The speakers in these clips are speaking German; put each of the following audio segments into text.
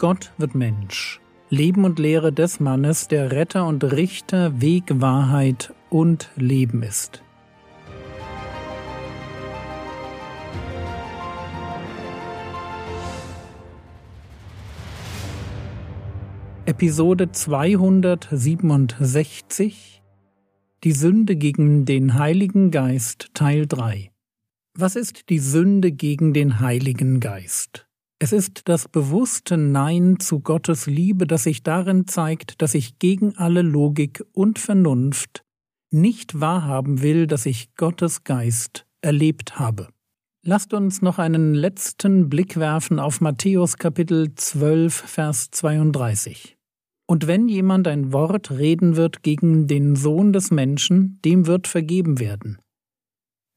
Gott wird Mensch. Leben und Lehre des Mannes, der Retter und Richter, Weg, Wahrheit und Leben ist. Episode 267 Die Sünde gegen den Heiligen Geist Teil 3 Was ist die Sünde gegen den Heiligen Geist? Es ist das bewusste Nein zu Gottes Liebe, das sich darin zeigt, dass ich gegen alle Logik und Vernunft nicht wahrhaben will, dass ich Gottes Geist erlebt habe. Lasst uns noch einen letzten Blick werfen auf Matthäus Kapitel 12, Vers 32. Und wenn jemand ein Wort reden wird gegen den Sohn des Menschen, dem wird vergeben werden.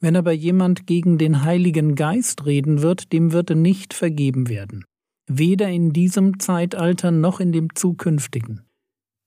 Wenn aber jemand gegen den Heiligen Geist reden wird, dem wird nicht vergeben werden, weder in diesem Zeitalter noch in dem zukünftigen.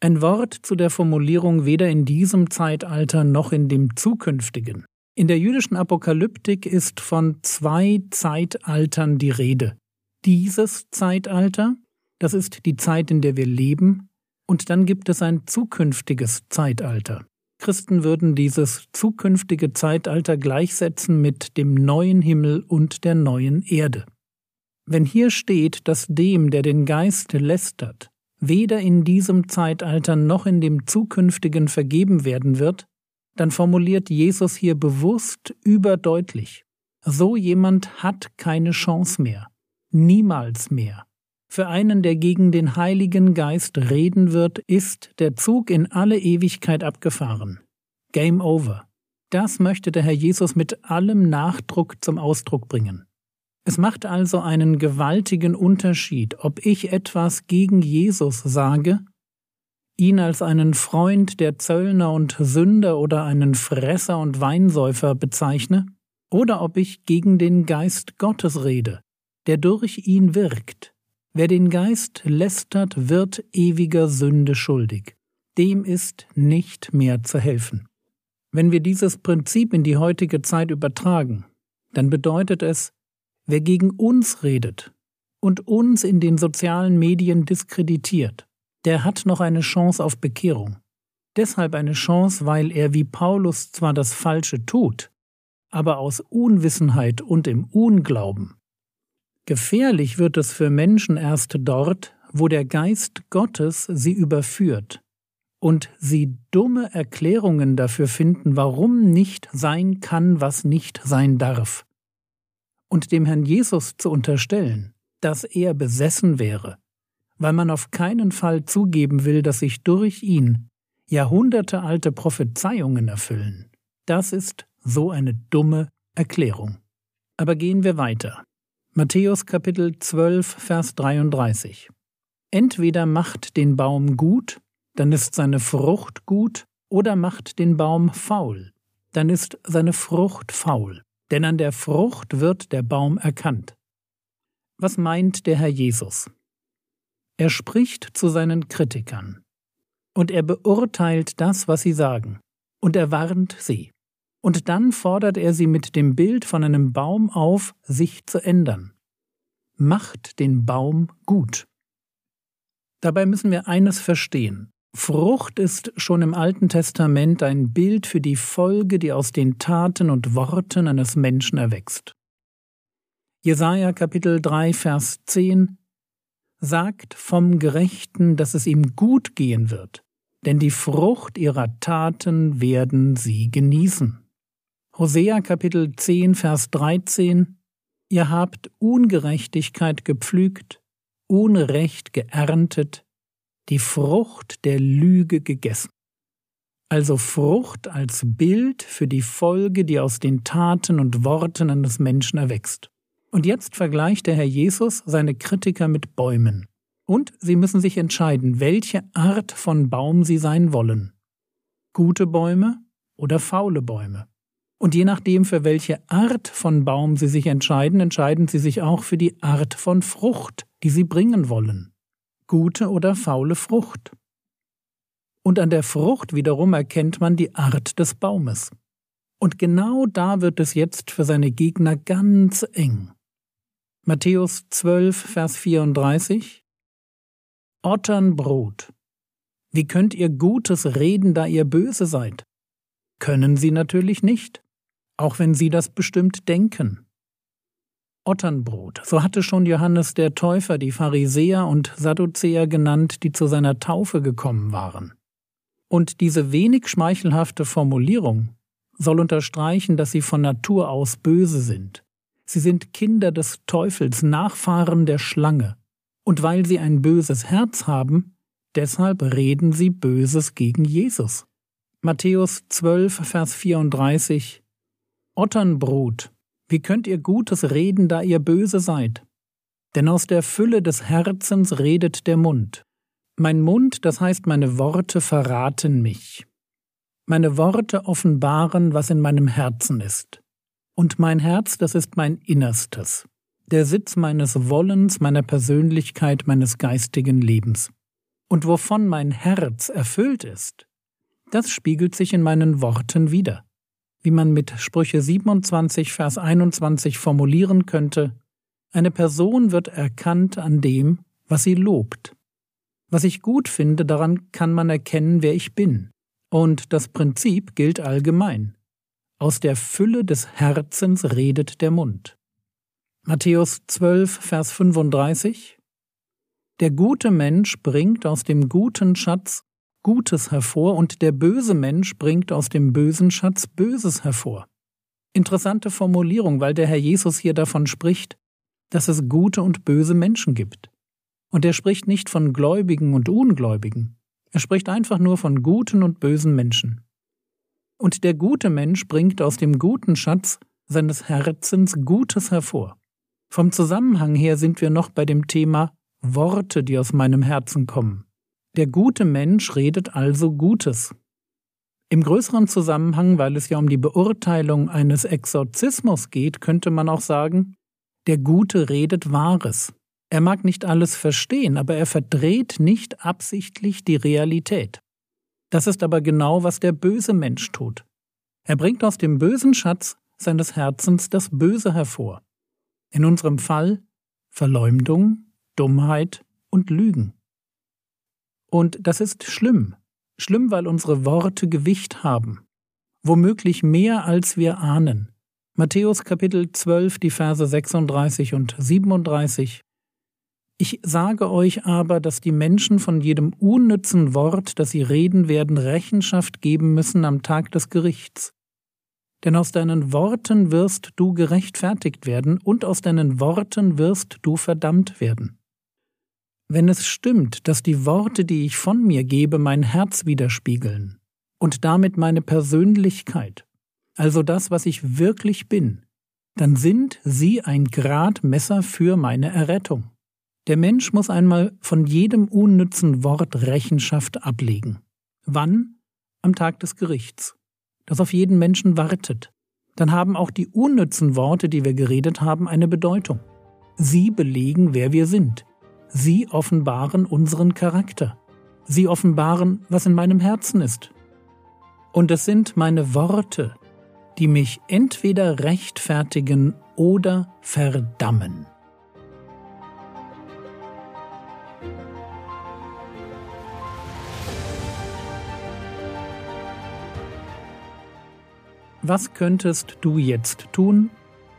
Ein Wort zu der Formulierung weder in diesem Zeitalter noch in dem zukünftigen. In der jüdischen Apokalyptik ist von zwei Zeitaltern die Rede. Dieses Zeitalter, das ist die Zeit, in der wir leben, und dann gibt es ein zukünftiges Zeitalter. Christen würden dieses zukünftige Zeitalter gleichsetzen mit dem neuen Himmel und der neuen Erde. Wenn hier steht, dass dem, der den Geist lästert, weder in diesem Zeitalter noch in dem zukünftigen vergeben werden wird, dann formuliert Jesus hier bewusst überdeutlich, so jemand hat keine Chance mehr, niemals mehr. Für einen, der gegen den Heiligen Geist reden wird, ist der Zug in alle Ewigkeit abgefahren. Game over. Das möchte der Herr Jesus mit allem Nachdruck zum Ausdruck bringen. Es macht also einen gewaltigen Unterschied, ob ich etwas gegen Jesus sage, ihn als einen Freund der Zöllner und Sünder oder einen Fresser und Weinsäufer bezeichne, oder ob ich gegen den Geist Gottes rede, der durch ihn wirkt, Wer den Geist lästert, wird ewiger Sünde schuldig. Dem ist nicht mehr zu helfen. Wenn wir dieses Prinzip in die heutige Zeit übertragen, dann bedeutet es, wer gegen uns redet und uns in den sozialen Medien diskreditiert, der hat noch eine Chance auf Bekehrung. Deshalb eine Chance, weil er wie Paulus zwar das Falsche tut, aber aus Unwissenheit und im Unglauben Gefährlich wird es für Menschen erst dort, wo der Geist Gottes sie überführt und sie dumme Erklärungen dafür finden, warum nicht sein kann, was nicht sein darf. Und dem Herrn Jesus zu unterstellen, dass er besessen wäre, weil man auf keinen Fall zugeben will, dass sich durch ihn jahrhundertealte Prophezeiungen erfüllen, das ist so eine dumme Erklärung. Aber gehen wir weiter. Matthäus Kapitel 12, Vers 33. Entweder macht den Baum gut, dann ist seine Frucht gut, oder macht den Baum faul, dann ist seine Frucht faul, denn an der Frucht wird der Baum erkannt. Was meint der Herr Jesus? Er spricht zu seinen Kritikern, und er beurteilt das, was sie sagen, und er warnt sie. Und dann fordert er sie mit dem Bild von einem Baum auf, sich zu ändern. Macht den Baum gut. Dabei müssen wir eines verstehen. Frucht ist schon im Alten Testament ein Bild für die Folge, die aus den Taten und Worten eines Menschen erwächst. Jesaja Kapitel 3, Vers 10 sagt vom Gerechten, dass es ihm gut gehen wird, denn die Frucht ihrer Taten werden sie genießen. Hosea Kapitel 10, Vers 13 Ihr habt Ungerechtigkeit gepflügt, Unrecht geerntet, die Frucht der Lüge gegessen. Also Frucht als Bild für die Folge, die aus den Taten und Worten eines Menschen erwächst. Und jetzt vergleicht der Herr Jesus seine Kritiker mit Bäumen. Und sie müssen sich entscheiden, welche Art von Baum sie sein wollen. Gute Bäume oder faule Bäume. Und je nachdem, für welche Art von Baum Sie sich entscheiden, entscheiden Sie sich auch für die Art von Frucht, die Sie bringen wollen. Gute oder faule Frucht. Und an der Frucht wiederum erkennt man die Art des Baumes. Und genau da wird es jetzt für seine Gegner ganz eng. Matthäus 12, Vers 34 Otternbrot. Wie könnt ihr Gutes reden, da ihr böse seid? Können sie natürlich nicht, auch wenn sie das bestimmt denken. Otternbrot, so hatte schon Johannes der Täufer die Pharisäer und Sadduzäer genannt, die zu seiner Taufe gekommen waren. Und diese wenig schmeichelhafte Formulierung soll unterstreichen, dass sie von Natur aus böse sind. Sie sind Kinder des Teufels, Nachfahren der Schlange. Und weil sie ein böses Herz haben, deshalb reden sie Böses gegen Jesus. Matthäus 12, Vers 34 Otternbrut, wie könnt ihr Gutes reden, da ihr böse seid? Denn aus der Fülle des Herzens redet der Mund. Mein Mund, das heißt meine Worte, verraten mich. Meine Worte offenbaren, was in meinem Herzen ist. Und mein Herz, das ist mein Innerstes, der Sitz meines Wollens, meiner Persönlichkeit, meines geistigen Lebens. Und wovon mein Herz erfüllt ist, das spiegelt sich in meinen Worten wider. Wie man mit Sprüche 27, Vers 21 formulieren könnte, eine Person wird erkannt an dem, was sie lobt. Was ich gut finde, daran kann man erkennen, wer ich bin. Und das Prinzip gilt allgemein. Aus der Fülle des Herzens redet der Mund. Matthäus 12, Vers 35 Der gute Mensch bringt aus dem guten Schatz Gutes hervor und der böse Mensch bringt aus dem bösen Schatz Böses hervor. Interessante Formulierung, weil der Herr Jesus hier davon spricht, dass es gute und böse Menschen gibt. Und er spricht nicht von Gläubigen und Ungläubigen. Er spricht einfach nur von guten und bösen Menschen. Und der gute Mensch bringt aus dem guten Schatz seines Herzens Gutes hervor. Vom Zusammenhang her sind wir noch bei dem Thema Worte, die aus meinem Herzen kommen. Der gute Mensch redet also Gutes. Im größeren Zusammenhang, weil es ja um die Beurteilung eines Exorzismus geht, könnte man auch sagen, der Gute redet Wahres. Er mag nicht alles verstehen, aber er verdreht nicht absichtlich die Realität. Das ist aber genau, was der böse Mensch tut. Er bringt aus dem bösen Schatz seines Herzens das Böse hervor. In unserem Fall Verleumdung, Dummheit und Lügen. Und das ist schlimm. Schlimm, weil unsere Worte Gewicht haben. Womöglich mehr, als wir ahnen. Matthäus Kapitel 12, die Verse 36 und 37. Ich sage euch aber, dass die Menschen von jedem unnützen Wort, das sie reden werden, Rechenschaft geben müssen am Tag des Gerichts. Denn aus deinen Worten wirst du gerechtfertigt werden und aus deinen Worten wirst du verdammt werden. Wenn es stimmt, dass die Worte, die ich von mir gebe, mein Herz widerspiegeln und damit meine Persönlichkeit, also das, was ich wirklich bin, dann sind sie ein Gradmesser für meine Errettung. Der Mensch muss einmal von jedem unnützen Wort Rechenschaft ablegen. Wann? Am Tag des Gerichts, das auf jeden Menschen wartet. Dann haben auch die unnützen Worte, die wir geredet haben, eine Bedeutung. Sie belegen, wer wir sind. Sie offenbaren unseren Charakter. Sie offenbaren, was in meinem Herzen ist. Und es sind meine Worte, die mich entweder rechtfertigen oder verdammen. Was könntest du jetzt tun?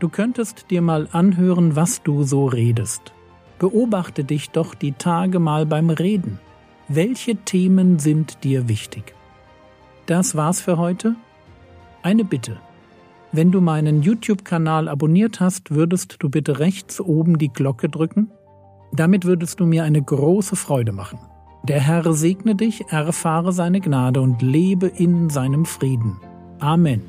Du könntest dir mal anhören, was du so redest. Beobachte dich doch die Tage mal beim Reden. Welche Themen sind dir wichtig? Das war's für heute. Eine Bitte. Wenn du meinen YouTube-Kanal abonniert hast, würdest du bitte rechts oben die Glocke drücken? Damit würdest du mir eine große Freude machen. Der Herr segne dich, erfahre seine Gnade und lebe in seinem Frieden. Amen.